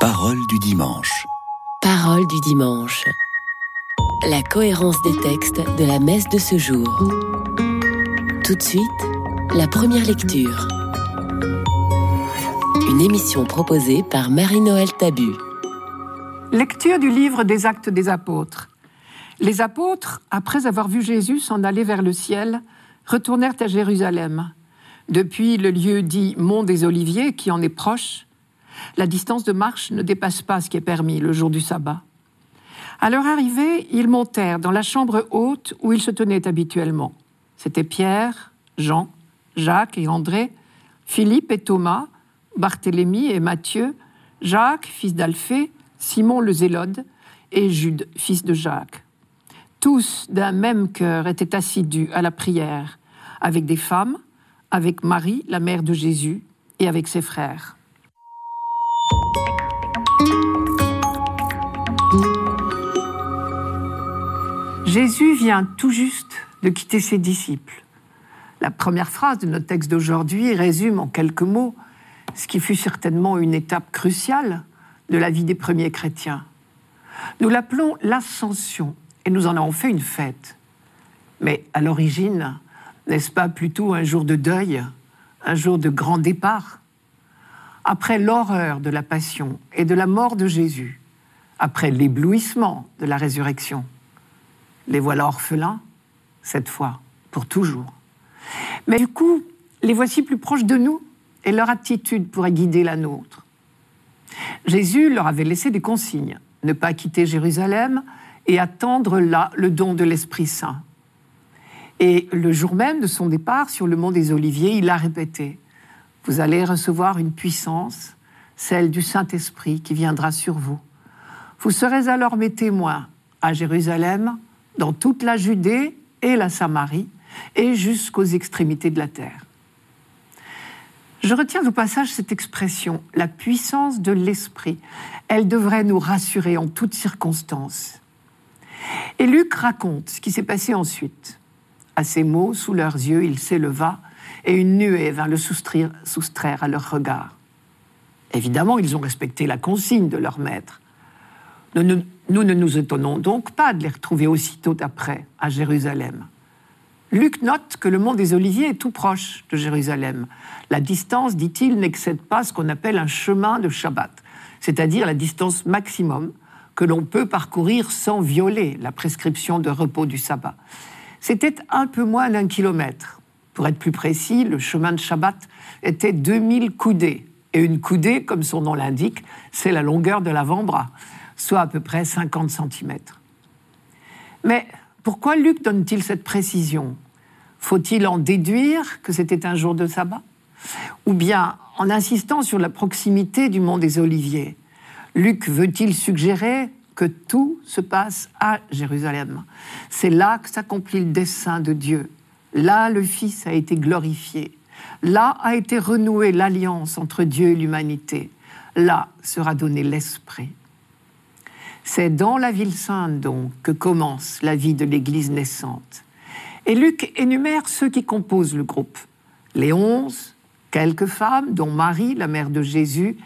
Parole du dimanche. Parole du dimanche. La cohérence des textes de la messe de ce jour. Tout de suite, la première lecture. Une émission proposée par Marie-Noël Tabu. Lecture du livre des Actes des Apôtres. Les apôtres, après avoir vu Jésus s'en aller vers le ciel, retournèrent à Jérusalem. Depuis le lieu dit Mont des Oliviers, qui en est proche, la distance de marche ne dépasse pas ce qui est permis le jour du sabbat. À leur arrivée, ils montèrent dans la chambre haute où ils se tenaient habituellement. C'étaient Pierre, Jean, Jacques et André, Philippe et Thomas, Barthélemy et Matthieu, Jacques, fils d'Alphée, Simon le Zélode et Jude, fils de Jacques. Tous d'un même cœur étaient assidus à la prière, avec des femmes, avec Marie, la mère de Jésus, et avec ses frères. Jésus vient tout juste de quitter ses disciples. La première phrase de notre texte d'aujourd'hui résume en quelques mots ce qui fut certainement une étape cruciale de la vie des premiers chrétiens. Nous l'appelons l'ascension et nous en avons fait une fête. Mais à l'origine, n'est-ce pas plutôt un jour de deuil, un jour de grand départ? Après l'horreur de la passion et de la mort de Jésus, après l'éblouissement de la résurrection, les voilà orphelins, cette fois, pour toujours. Mais du coup, les voici plus proches de nous et leur attitude pourrait guider la nôtre. Jésus leur avait laissé des consignes, ne pas quitter Jérusalem et attendre là le don de l'Esprit Saint. Et le jour même de son départ sur le mont des Oliviers, il a répété, Vous allez recevoir une puissance, celle du Saint-Esprit qui viendra sur vous. Vous serez alors mes témoins à Jérusalem, dans toute la Judée et la Samarie, et jusqu'aux extrémités de la terre. Je retiens au passage cette expression, la puissance de l'Esprit. Elle devrait nous rassurer en toutes circonstances. Et Luc raconte ce qui s'est passé ensuite. À ces mots, sous leurs yeux, il s'éleva et une nuée vint le soustraire, à leur regard. Évidemment, ils ont respecté la consigne de leur maître. Nous ne nous étonnons donc pas de les retrouver aussitôt après à Jérusalem. Luc note que le mont des Oliviers est tout proche de Jérusalem. La distance, dit-il, n'excède pas ce qu'on appelle un chemin de Shabbat, c'est-à-dire la distance maximum que l'on peut parcourir sans violer la prescription de repos du sabbat. C'était un peu moins d'un kilomètre. Pour être plus précis, le chemin de Shabbat était 2000 coudées. Et une coudée, comme son nom l'indique, c'est la longueur de l'avant-bras soit à peu près 50 cm. Mais pourquoi Luc donne-t-il cette précision? Faut-il en déduire que c'était un jour de sabbat? Ou bien, en insistant sur la proximité du mont des Oliviers, Luc veut-il suggérer que tout se passe à Jérusalem? C'est là que s'accomplit le dessein de Dieu. Là, le Fils a été glorifié. Là a été renouée l'alliance entre Dieu et l'humanité. Là sera donné l'Esprit. C'est dans la ville sainte, donc, que commence la vie de l'Église naissante. Et Luc énumère ceux qui composent le groupe. Les onze, quelques femmes, dont Marie, la mère de Jésus,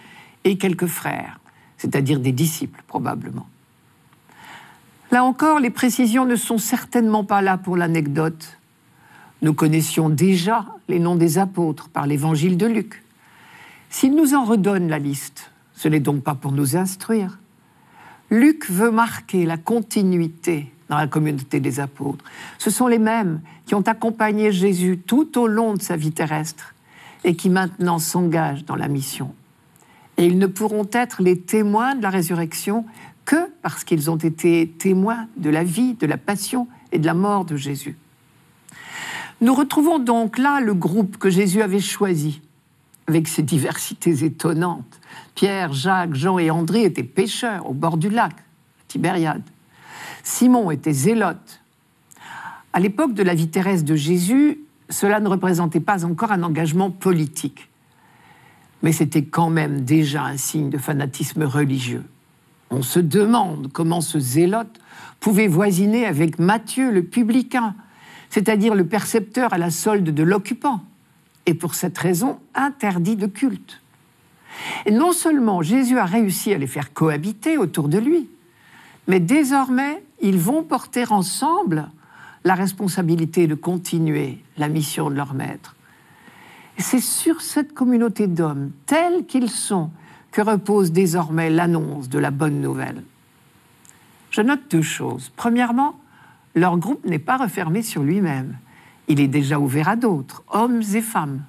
et quelques frères, c'est-à-dire des disciples probablement. Là encore, les précisions ne sont certainement pas là pour l'anecdote. Nous connaissions déjà les noms des apôtres par l'évangile de Luc. S'il nous en redonne la liste, ce n'est donc pas pour nous instruire, Luc veut marquer la continuité dans la communauté des apôtres. Ce sont les mêmes qui ont accompagné Jésus tout au long de sa vie terrestre et qui maintenant s'engagent dans la mission. Et ils ne pourront être les témoins de la résurrection que parce qu'ils ont été témoins de la vie, de la passion et de la mort de Jésus. Nous retrouvons donc là le groupe que Jésus avait choisi, avec ses diversités étonnantes. Pierre, Jacques, Jean et André étaient pêcheurs au bord du lac, Tibériade. Simon était zélote. À l'époque de la vie terrestre de Jésus, cela ne représentait pas encore un engagement politique. Mais c'était quand même déjà un signe de fanatisme religieux. On se demande comment ce zélote pouvait voisiner avec Matthieu le publicain, c'est-à-dire le percepteur à la solde de l'occupant, et pour cette raison interdit de culte. Et non seulement Jésus a réussi à les faire cohabiter autour de lui, mais désormais, ils vont porter ensemble la responsabilité de continuer la mission de leur maître. C'est sur cette communauté d'hommes, tels qu'ils sont, que repose désormais l'annonce de la bonne nouvelle. Je note deux choses. Premièrement, leur groupe n'est pas refermé sur lui-même. Il est déjà ouvert à d'autres, hommes et femmes.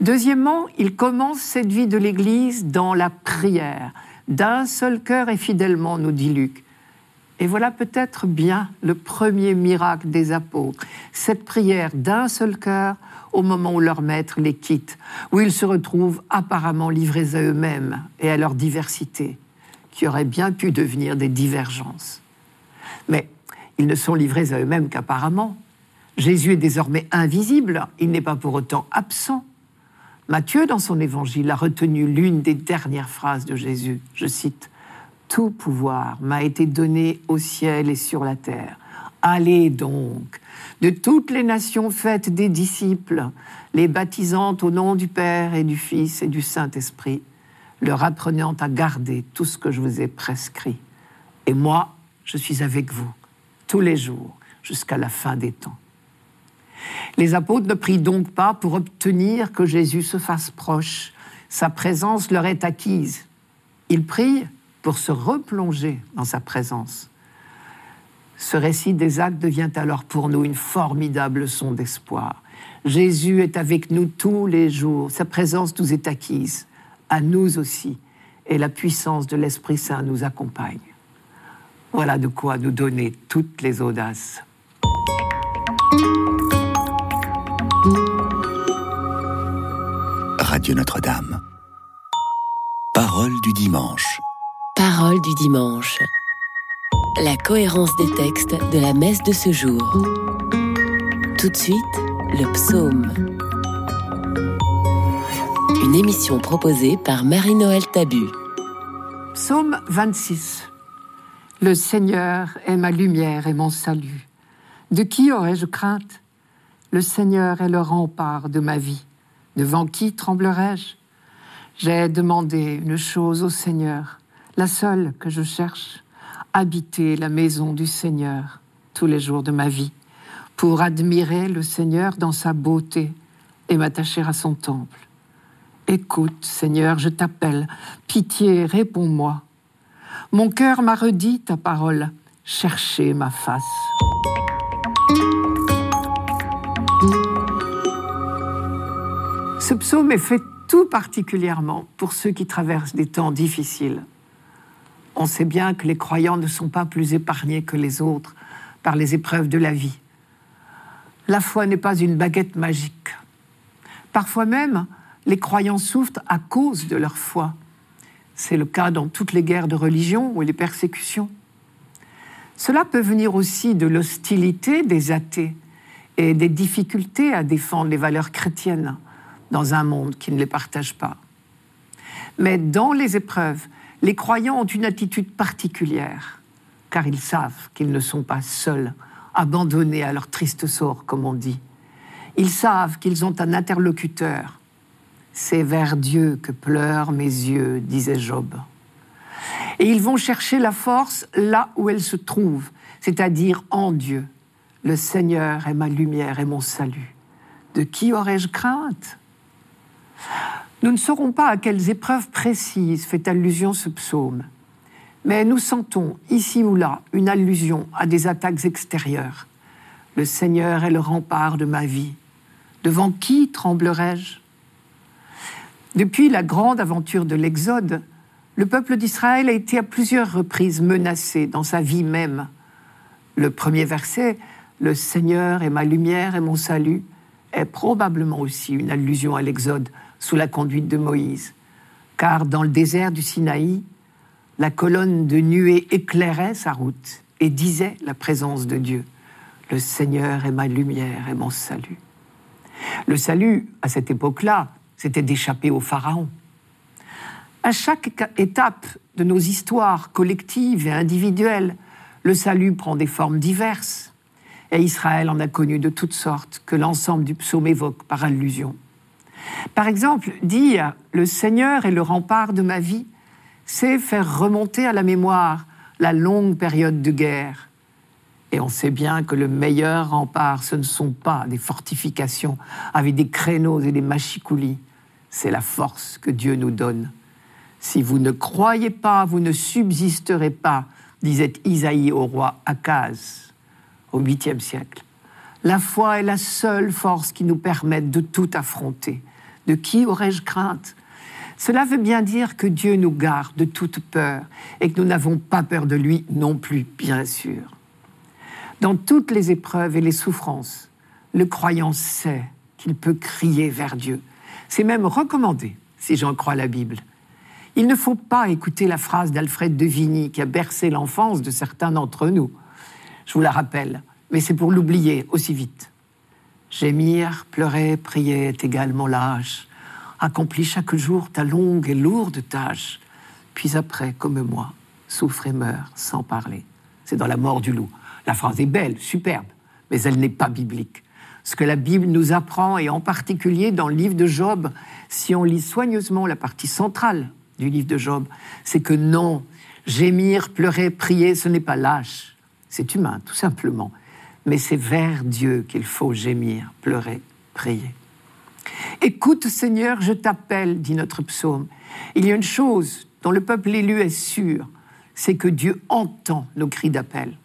Deuxièmement, il commence cette vie de l'Église dans la prière, d'un seul cœur et fidèlement, nous dit Luc. Et voilà peut-être bien le premier miracle des apôtres, cette prière d'un seul cœur au moment où leur maître les quitte, où ils se retrouvent apparemment livrés à eux-mêmes et à leur diversité, qui aurait bien pu devenir des divergences. Mais ils ne sont livrés à eux-mêmes qu'apparemment. Jésus est désormais invisible, il n'est pas pour autant absent. Matthieu, dans son évangile, a retenu l'une des dernières phrases de Jésus. Je cite Tout pouvoir m'a été donné au ciel et sur la terre. Allez donc, de toutes les nations faites des disciples, les baptisant au nom du Père et du Fils et du Saint-Esprit, leur apprenant à garder tout ce que je vous ai prescrit. Et moi, je suis avec vous tous les jours jusqu'à la fin des temps. Les apôtres ne prient donc pas pour obtenir que Jésus se fasse proche. Sa présence leur est acquise. Ils prient pour se replonger dans sa présence. Ce récit des actes devient alors pour nous une formidable leçon d'espoir. Jésus est avec nous tous les jours. Sa présence nous est acquise, à nous aussi, et la puissance de l'Esprit Saint nous accompagne. Voilà de quoi nous donner toutes les audaces. Radio Notre-Dame. Parole du dimanche. Parole du dimanche. La cohérence des textes de la messe de ce jour. Tout de suite, le psaume. Une émission proposée par Marie-Noël Tabu. Psaume 26. Le Seigneur est ma lumière et mon salut. De qui aurais-je crainte? Le Seigneur est le rempart de ma vie. Devant qui tremblerais-je J'ai demandé une chose au Seigneur, la seule que je cherche, habiter la maison du Seigneur tous les jours de ma vie, pour admirer le Seigneur dans sa beauté et m'attacher à son temple. Écoute, Seigneur, je t'appelle, pitié, réponds-moi. Mon cœur m'a redit ta parole, cherchez ma face. Psaume est fait tout particulièrement pour ceux qui traversent des temps difficiles. On sait bien que les croyants ne sont pas plus épargnés que les autres par les épreuves de la vie. La foi n'est pas une baguette magique. Parfois même, les croyants souffrent à cause de leur foi. C'est le cas dans toutes les guerres de religion ou les persécutions. Cela peut venir aussi de l'hostilité des athées et des difficultés à défendre les valeurs chrétiennes dans un monde qui ne les partage pas. Mais dans les épreuves, les croyants ont une attitude particulière, car ils savent qu'ils ne sont pas seuls, abandonnés à leur triste sort, comme on dit. Ils savent qu'ils ont un interlocuteur. C'est vers Dieu que pleurent mes yeux, disait Job. Et ils vont chercher la force là où elle se trouve, c'est-à-dire en Dieu. Le Seigneur est ma lumière et mon salut. De qui aurais-je crainte? Nous ne saurons pas à quelles épreuves précises fait allusion ce psaume, mais nous sentons ici ou là une allusion à des attaques extérieures. Le Seigneur est le rempart de ma vie. Devant qui tremblerai-je? Depuis la grande aventure de l'Exode, le peuple d'Israël a été à plusieurs reprises menacé dans sa vie même. Le premier verset, Le Seigneur est ma lumière et mon salut, est probablement aussi une allusion à l'Exode sous la conduite de Moïse. Car dans le désert du Sinaï, la colonne de nuée éclairait sa route et disait la présence de Dieu. Le Seigneur est ma lumière et mon salut. Le salut, à cette époque-là, c'était d'échapper au Pharaon. À chaque étape de nos histoires collectives et individuelles, le salut prend des formes diverses. Et Israël en a connu de toutes sortes que l'ensemble du psaume évoque par allusion. Par exemple, dire le Seigneur est le rempart de ma vie, c'est faire remonter à la mémoire la longue période de guerre. Et on sait bien que le meilleur rempart, ce ne sont pas des fortifications avec des créneaux et des machicoulis, c'est la force que Dieu nous donne. Si vous ne croyez pas, vous ne subsisterez pas, disait Isaïe au roi Akaz au 8e siècle. La foi est la seule force qui nous permette de tout affronter. De qui aurais-je crainte? Cela veut bien dire que Dieu nous garde de toute peur et que nous n'avons pas peur de lui non plus, bien sûr. Dans toutes les épreuves et les souffrances, le croyant sait qu'il peut crier vers Dieu. C'est même recommandé, si j'en crois la Bible. Il ne faut pas écouter la phrase d'Alfred de Vigny qui a bercé l'enfance de certains d'entre nous. Je vous la rappelle, mais c'est pour l'oublier aussi vite. Gémir, pleurer, prier est également lâche. Accomplis chaque jour ta longue et lourde tâche. Puis après, comme moi, souffre et meurt sans parler. C'est dans la mort du loup. La phrase est belle, superbe, mais elle n'est pas biblique. Ce que la Bible nous apprend, et en particulier dans le livre de Job, si on lit soigneusement la partie centrale du livre de Job, c'est que non, gémir, pleurer, prier, ce n'est pas lâche, c'est humain, tout simplement mais c'est vers Dieu qu'il faut gémir, pleurer, prier. Écoute Seigneur, je t'appelle, dit notre psaume. Il y a une chose dont le peuple élu est sûr, c'est que Dieu entend nos cris d'appel.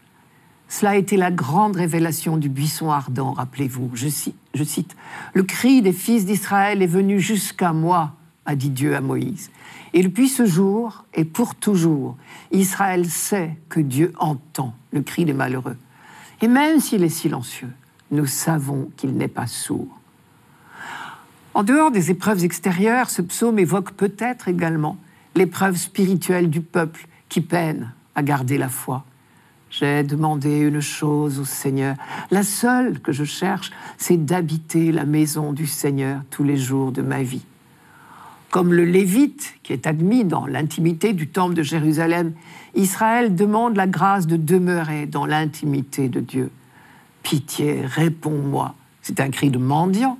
Cela a été la grande révélation du buisson ardent, rappelez-vous. Je cite, je cite, Le cri des fils d'Israël est venu jusqu'à moi, a dit Dieu à Moïse. Et depuis ce jour et pour toujours, Israël sait que Dieu entend le cri des malheureux. Et même s'il est silencieux, nous savons qu'il n'est pas sourd. En dehors des épreuves extérieures, ce psaume évoque peut-être également l'épreuve spirituelle du peuple qui peine à garder la foi. J'ai demandé une chose au Seigneur. La seule que je cherche, c'est d'habiter la maison du Seigneur tous les jours de ma vie. Comme le Lévite, qui est admis dans l'intimité du temple de Jérusalem, Israël demande la grâce de demeurer dans l'intimité de Dieu. Pitié, réponds-moi. C'est un cri de mendiant.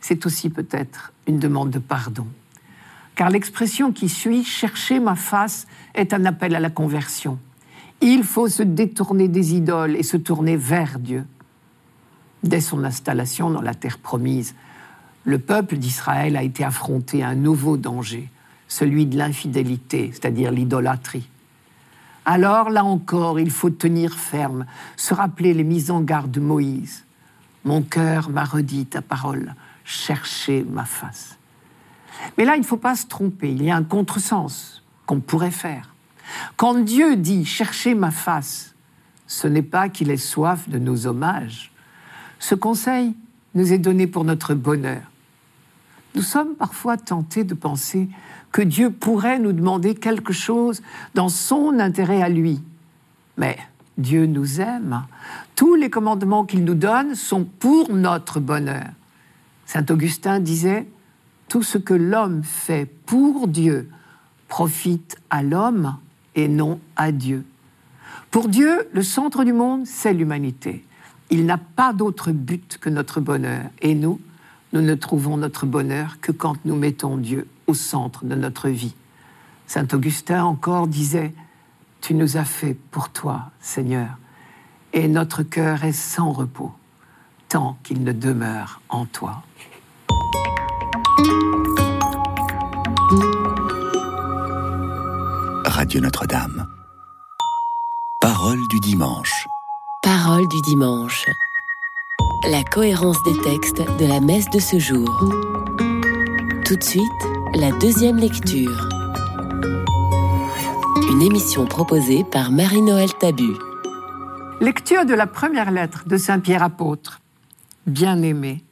C'est aussi peut-être une demande de pardon. Car l'expression qui suit, chercher ma face, est un appel à la conversion. Il faut se détourner des idoles et se tourner vers Dieu. Dès son installation dans la terre promise, le peuple d'Israël a été affronté à un nouveau danger, celui de l'infidélité, c'est-à-dire l'idolâtrie. Alors, là encore, il faut tenir ferme, se rappeler les mises en garde de Moïse. Mon cœur m'a redit ta parole, cherchez ma face. Mais là, il ne faut pas se tromper, il y a un contresens qu'on pourrait faire. Quand Dieu dit cherchez ma face, ce n'est pas qu'il ait soif de nos hommages. Ce conseil nous est donné pour notre bonheur. Nous sommes parfois tentés de penser que Dieu pourrait nous demander quelque chose dans son intérêt à lui. Mais Dieu nous aime. Tous les commandements qu'il nous donne sont pour notre bonheur. Saint Augustin disait, Tout ce que l'homme fait pour Dieu profite à l'homme et non à Dieu. Pour Dieu, le centre du monde, c'est l'humanité. Il n'a pas d'autre but que notre bonheur. Et nous, nous ne trouvons notre bonheur que quand nous mettons Dieu au centre de notre vie. Saint Augustin encore disait, Tu nous as fait pour toi, Seigneur, et notre cœur est sans repos, tant qu'il ne demeure en toi. Radio Notre-Dame. Parole du dimanche. Parole du dimanche la cohérence des textes de la messe de ce jour. Tout de suite, la deuxième lecture. Une émission proposée par Marie-Noël Tabu. Lecture de la première lettre de Saint Pierre apôtre. Bien-aimé,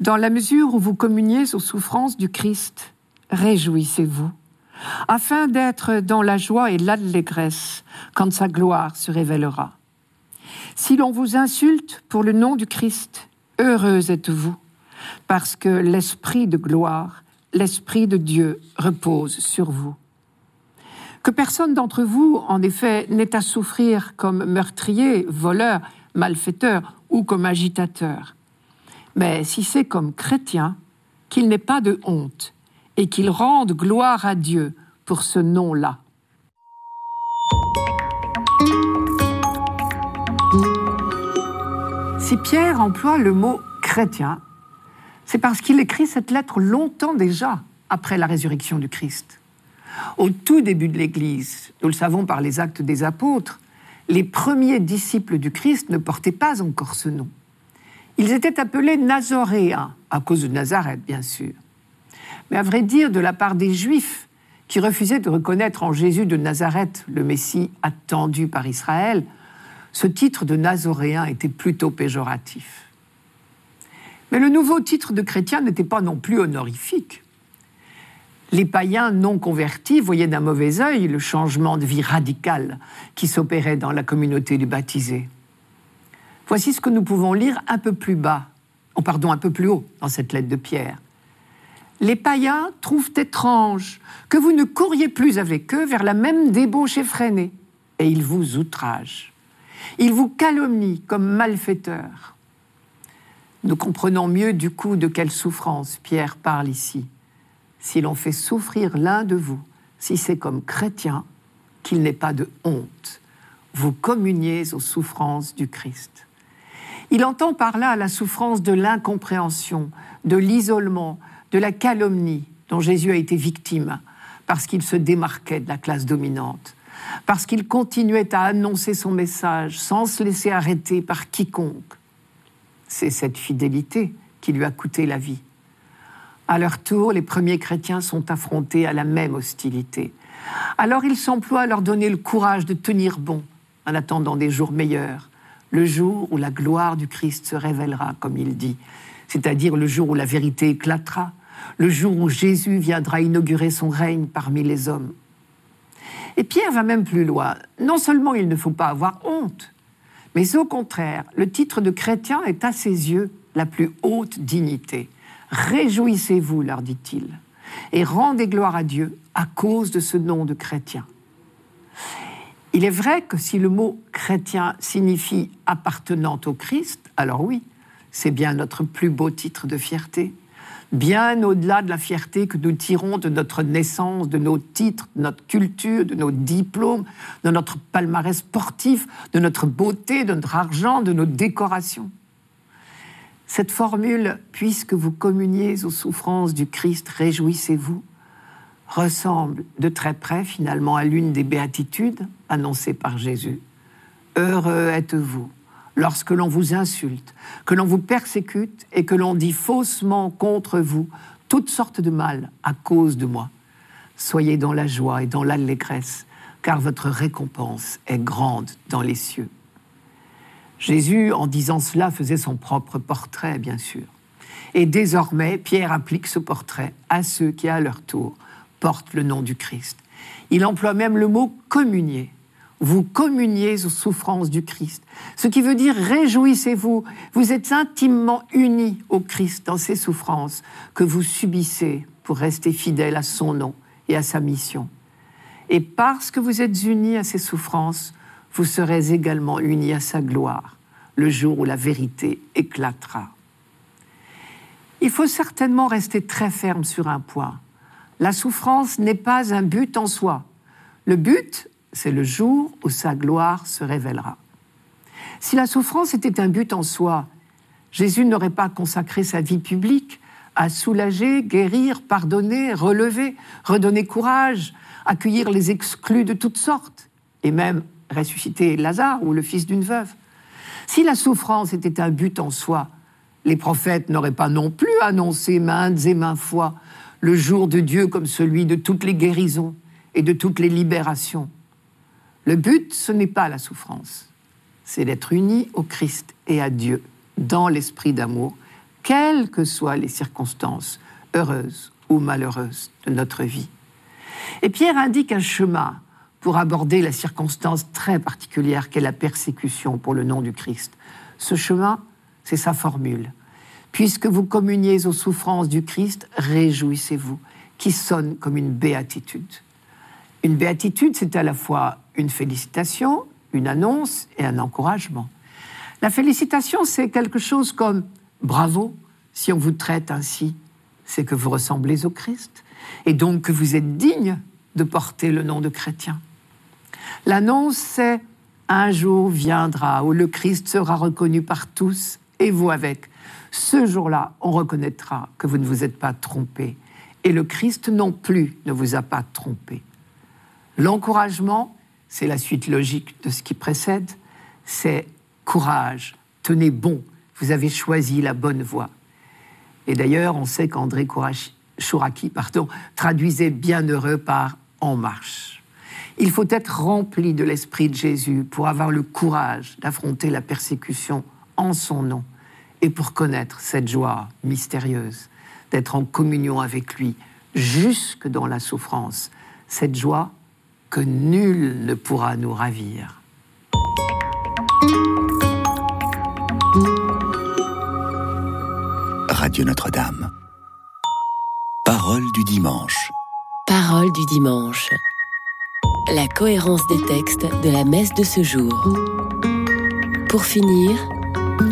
dans la mesure où vous communiez aux souffrances du Christ, réjouissez-vous, afin d'être dans la joie et l'allégresse quand sa gloire se révélera. Si l'on vous insulte pour le nom du Christ, heureux êtes-vous, parce que l'Esprit de gloire, l'Esprit de Dieu repose sur vous. Que personne d'entre vous, en effet, n'ait à souffrir comme meurtrier, voleur, malfaiteur ou comme agitateur. Mais si c'est comme chrétien, qu'il n'ait pas de honte et qu'il rende gloire à Dieu pour ce nom-là. Si Pierre emploie le mot chrétien, c'est parce qu'il écrit cette lettre longtemps déjà après la résurrection du Christ. Au tout début de l'Église, nous le savons par les actes des apôtres, les premiers disciples du Christ ne portaient pas encore ce nom. Ils étaient appelés Nazoréens, à cause de Nazareth, bien sûr. Mais à vrai dire, de la part des Juifs, qui refusaient de reconnaître en Jésus de Nazareth le Messie attendu par Israël, ce titre de Nazoréen était plutôt péjoratif. Mais le nouveau titre de chrétien n'était pas non plus honorifique. Les païens non convertis voyaient d'un mauvais œil le changement de vie radical qui s'opérait dans la communauté du baptisé. Voici ce que nous pouvons lire un peu plus bas, oh pardon, un peu plus haut dans cette lettre de Pierre. Les païens trouvent étrange que vous ne couriez plus avec eux vers la même débauche effrénée, et ils vous outragent. Ils vous calomnient comme malfaiteurs. Nous comprenons mieux du coup de quelle souffrance Pierre parle ici. Si l'on fait souffrir l'un de vous, si c'est comme chrétien, qu'il n'ait pas de honte, vous communiez aux souffrances du Christ. Il entend par là la souffrance de l'incompréhension, de l'isolement, de la calomnie dont Jésus a été victime parce qu'il se démarquait de la classe dominante, parce qu'il continuait à annoncer son message sans se laisser arrêter par quiconque. C'est cette fidélité qui lui a coûté la vie. À leur tour, les premiers chrétiens sont affrontés à la même hostilité. Alors il s'emploie à leur donner le courage de tenir bon en attendant des jours meilleurs, le jour où la gloire du Christ se révélera, comme il dit, c'est-à-dire le jour où la vérité éclatera, le jour où Jésus viendra inaugurer son règne parmi les hommes. Et Pierre va même plus loin. Non seulement il ne faut pas avoir honte, mais au contraire, le titre de chrétien est à ses yeux la plus haute dignité. Réjouissez-vous, leur dit-il, et rendez gloire à Dieu à cause de ce nom de chrétien. Il est vrai que si le mot chrétien signifie appartenant au Christ, alors oui, c'est bien notre plus beau titre de fierté bien au-delà de la fierté que nous tirons de notre naissance, de nos titres, de notre culture, de nos diplômes, de notre palmarès sportif, de notre beauté, de notre argent, de nos décorations. Cette formule, puisque vous communiez aux souffrances du Christ, réjouissez-vous, ressemble de très près finalement à l'une des béatitudes annoncées par Jésus. Heureux êtes-vous lorsque l'on vous insulte, que l'on vous persécute et que l'on dit faussement contre vous toutes sortes de mal à cause de moi. Soyez dans la joie et dans l'allégresse, car votre récompense est grande dans les cieux. Jésus, en disant cela, faisait son propre portrait, bien sûr. Et désormais, Pierre applique ce portrait à ceux qui, à leur tour, portent le nom du Christ. Il emploie même le mot communier vous communiez aux souffrances du Christ. Ce qui veut dire réjouissez-vous, vous êtes intimement unis au Christ dans ses souffrances que vous subissez pour rester fidèle à son nom et à sa mission. Et parce que vous êtes unis à ses souffrances, vous serez également unis à sa gloire, le jour où la vérité éclatera. Il faut certainement rester très ferme sur un point. La souffrance n'est pas un but en soi. Le but, c'est le jour où sa gloire se révélera. Si la souffrance était un but en soi, Jésus n'aurait pas consacré sa vie publique à soulager, guérir, pardonner, relever, redonner courage, accueillir les exclus de toutes sortes, et même ressusciter Lazare ou le fils d'une veuve. Si la souffrance était un but en soi, les prophètes n'auraient pas non plus annoncé maintes et maintes fois le jour de Dieu comme celui de toutes les guérisons et de toutes les libérations. Le but, ce n'est pas la souffrance, c'est d'être uni au Christ et à Dieu dans l'esprit d'amour, quelles que soient les circonstances, heureuses ou malheureuses, de notre vie. Et Pierre indique un chemin pour aborder la circonstance très particulière qu'est la persécution pour le nom du Christ. Ce chemin, c'est sa formule. Puisque vous communiez aux souffrances du Christ, réjouissez-vous, qui sonne comme une béatitude. Une béatitude, c'est à la fois une félicitation, une annonce et un encouragement. La félicitation, c'est quelque chose comme bravo si on vous traite ainsi, c'est que vous ressemblez au Christ, et donc que vous êtes digne de porter le nom de chrétien. L'annonce, c'est un jour viendra où le Christ sera reconnu par tous, et vous avec. Ce jour-là, on reconnaîtra que vous ne vous êtes pas trompé, et le Christ non plus ne vous a pas trompé. L'encouragement, c'est la suite logique de ce qui précède, c'est courage, tenez bon, vous avez choisi la bonne voie. Et d'ailleurs, on sait qu'André Chouraki traduisait bienheureux par en marche. Il faut être rempli de l'esprit de Jésus pour avoir le courage d'affronter la persécution en son nom et pour connaître cette joie mystérieuse d'être en communion avec lui jusque dans la souffrance, cette joie que nul ne pourra nous ravir. Radio Notre-Dame. Parole du dimanche. Parole du dimanche. La cohérence des textes de la messe de ce jour. Pour finir,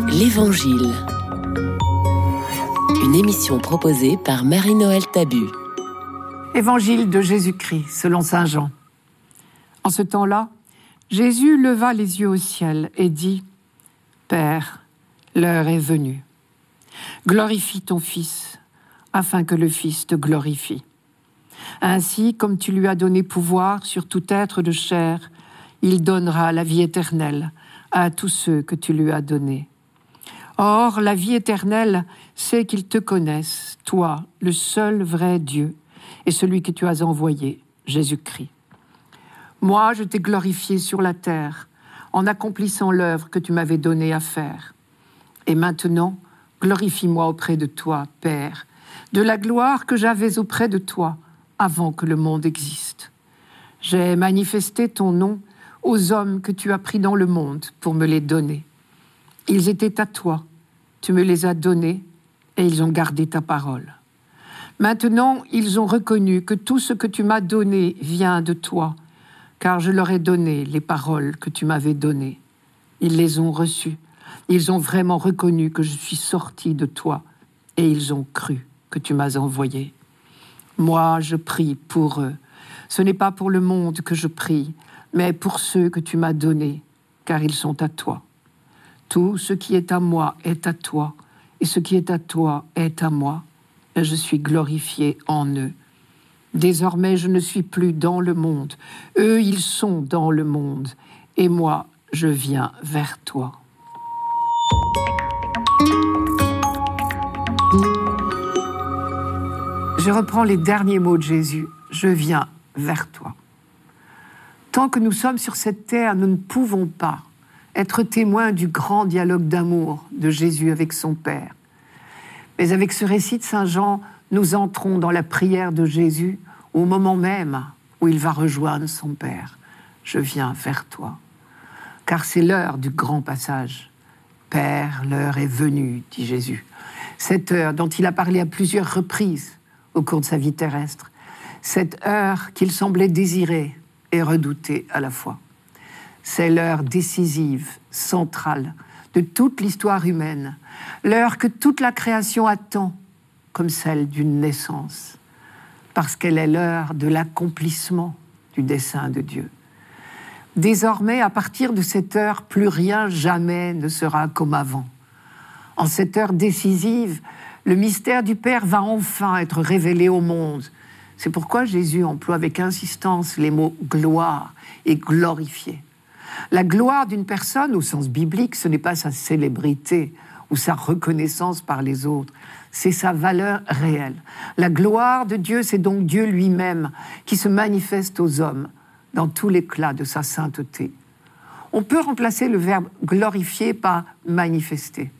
l'Évangile. Une émission proposée par Marie-Noël Tabu. Évangile de Jésus-Christ selon Saint Jean. En ce temps-là, Jésus leva les yeux au ciel et dit, Père, l'heure est venue Glorifie ton Fils, afin que le Fils te glorifie. Ainsi, comme tu lui as donné pouvoir sur tout être de chair, il donnera la vie éternelle à tous ceux que tu lui as donnés. Or, la vie éternelle, c'est qu'ils te connaissent, toi, le seul vrai Dieu, et celui que tu as envoyé, Jésus-Christ. Moi, je t'ai glorifié sur la terre, en accomplissant l'œuvre que tu m'avais donnée à faire. Et maintenant, Glorifie-moi auprès de toi, Père, de la gloire que j'avais auprès de toi avant que le monde existe. J'ai manifesté ton nom aux hommes que tu as pris dans le monde pour me les donner. Ils étaient à toi, tu me les as donnés et ils ont gardé ta parole. Maintenant, ils ont reconnu que tout ce que tu m'as donné vient de toi, car je leur ai donné les paroles que tu m'avais données. Ils les ont reçues ils ont vraiment reconnu que je suis sorti de toi et ils ont cru que tu m'as envoyé. Moi, je prie pour eux. Ce n'est pas pour le monde que je prie, mais pour ceux que tu m'as donnés, car ils sont à toi. Tout ce qui est à moi est à toi, et ce qui est à toi est à moi, et je suis glorifié en eux. Désormais, je ne suis plus dans le monde. Eux, ils sont dans le monde, et moi, je viens vers toi. Je reprends les derniers mots de Jésus. Je viens vers toi. Tant que nous sommes sur cette terre, nous ne pouvons pas être témoins du grand dialogue d'amour de Jésus avec son Père. Mais avec ce récit de Saint Jean, nous entrons dans la prière de Jésus au moment même où il va rejoindre son Père. Je viens vers toi. Car c'est l'heure du grand passage. Père, l'heure est venue, dit Jésus. Cette heure dont il a parlé à plusieurs reprises au cours de sa vie terrestre. Cette heure qu'il semblait désirer et redouter à la fois. C'est l'heure décisive, centrale de toute l'histoire humaine, l'heure que toute la création attend comme celle d'une naissance, parce qu'elle est l'heure de l'accomplissement du dessein de Dieu. Désormais, à partir de cette heure, plus rien jamais ne sera comme avant. En cette heure décisive, le mystère du Père va enfin être révélé au monde. C'est pourquoi Jésus emploie avec insistance les mots gloire et glorifier. La gloire d'une personne, au sens biblique, ce n'est pas sa célébrité ou sa reconnaissance par les autres, c'est sa valeur réelle. La gloire de Dieu, c'est donc Dieu lui-même qui se manifeste aux hommes dans tout l'éclat de sa sainteté. On peut remplacer le verbe glorifier par manifester.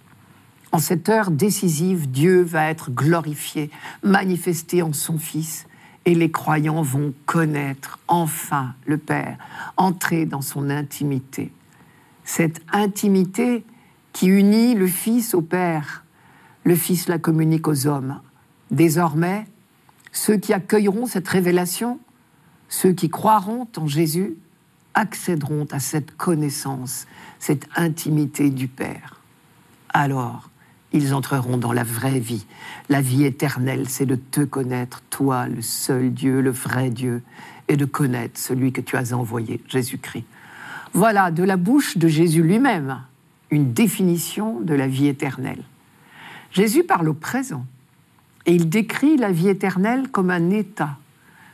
En cette heure décisive, Dieu va être glorifié, manifesté en son Fils, et les croyants vont connaître enfin le Père, entrer dans son intimité. Cette intimité qui unit le Fils au Père, le Fils la communique aux hommes. Désormais, ceux qui accueilleront cette révélation ceux qui croiront en Jésus accéderont à cette connaissance, cette intimité du Père. Alors, ils entreront dans la vraie vie. La vie éternelle, c'est de te connaître, toi, le seul Dieu, le vrai Dieu, et de connaître celui que tu as envoyé, Jésus-Christ. Voilà, de la bouche de Jésus lui-même, une définition de la vie éternelle. Jésus parle au présent, et il décrit la vie éternelle comme un état,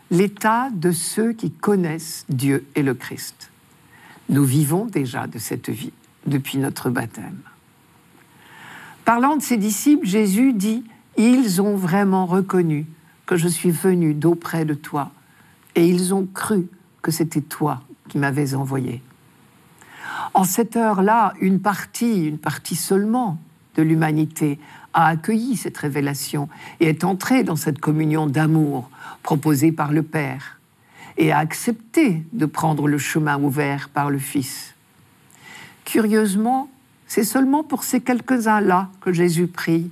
l'état de ceux qui connaissent Dieu et le Christ. Nous vivons déjà de cette vie depuis notre baptême. Parlant de ses disciples, Jésus dit, Ils ont vraiment reconnu que je suis venu d'auprès de toi, et ils ont cru que c'était toi qui m'avais envoyé. En cette heure-là, une partie, une partie seulement de l'humanité a accueilli cette révélation et est entrée dans cette communion d'amour proposée par le Père et a accepté de prendre le chemin ouvert par le Fils. Curieusement, c'est seulement pour ces quelques-uns-là que Jésus prie.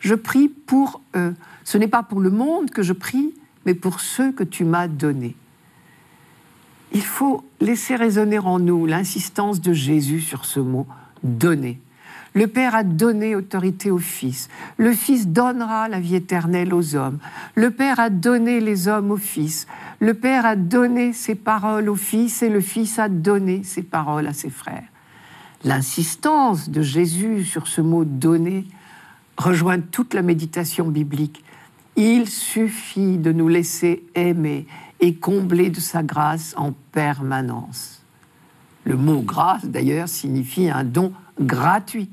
Je prie pour eux. Ce n'est pas pour le monde que je prie, mais pour ceux que tu m'as donnés. Il faut laisser résonner en nous l'insistance de Jésus sur ce mot donner. Le Père a donné autorité au Fils. Le Fils donnera la vie éternelle aux hommes. Le Père a donné les hommes au Fils. Le Père a donné ses paroles au Fils et le Fils a donné ses paroles à ses frères. L'insistance de Jésus sur ce mot donner rejoint toute la méditation biblique. Il suffit de nous laisser aimer et combler de sa grâce en permanence. Le mot grâce, d'ailleurs, signifie un don gratuit.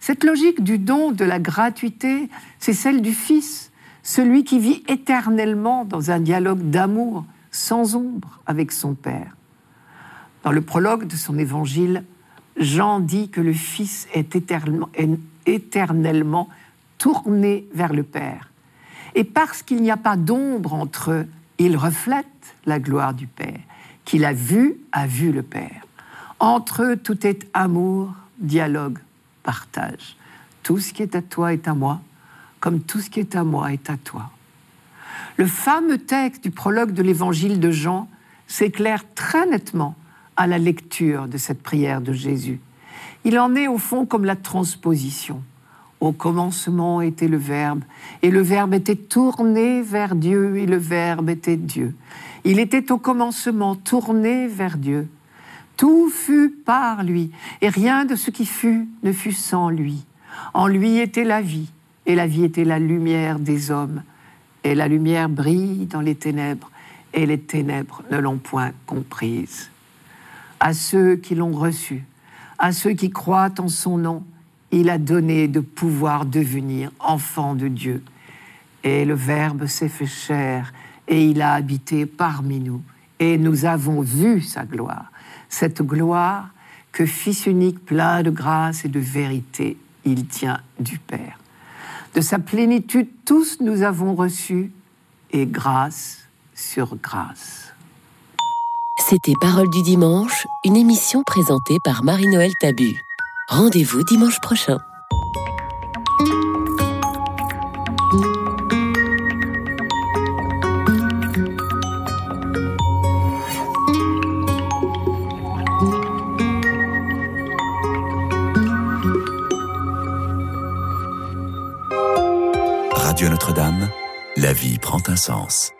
Cette logique du don, de la gratuité, c'est celle du Fils, celui qui vit éternellement dans un dialogue d'amour sans ombre avec son Père. Dans le prologue de son évangile, Jean dit que le Fils est éternellement, tourné vers le Père. Et parce qu'il n'y a pas d'ombre entre eux, il reflète la gloire du Père. Qu'il a vu, a vu le Père. Entre eux, tout est amour, dialogue, Tout ce qui est à toi est à moi, comme tout ce qui est à moi est à toi. Le fameux texte du prologue de l'évangile de Jean s'éclaire très nettement à la lecture de cette prière de Jésus. Il en est au fond comme la transposition. Au commencement était le Verbe, et le Verbe était tourné vers Dieu, et le Verbe était Dieu. Il était au commencement tourné vers Dieu. Tout fut par lui, et rien de ce qui fut ne fut sans lui. En lui était la vie, et la vie était la lumière des hommes. Et la lumière brille dans les ténèbres, et les ténèbres ne l'ont point comprise à ceux qui l'ont reçu, à ceux qui croient en son nom, il a donné de pouvoir devenir enfant de Dieu. Et le Verbe s'est fait chair et il a habité parmi nous. Et nous avons vu sa gloire, cette gloire que Fils unique plein de grâce et de vérité, il tient du Père. De sa plénitude, tous nous avons reçu, et grâce sur grâce. C'était Parole du dimanche, une émission présentée par Marie-Noël Tabu. Rendez-vous dimanche prochain. Prend un.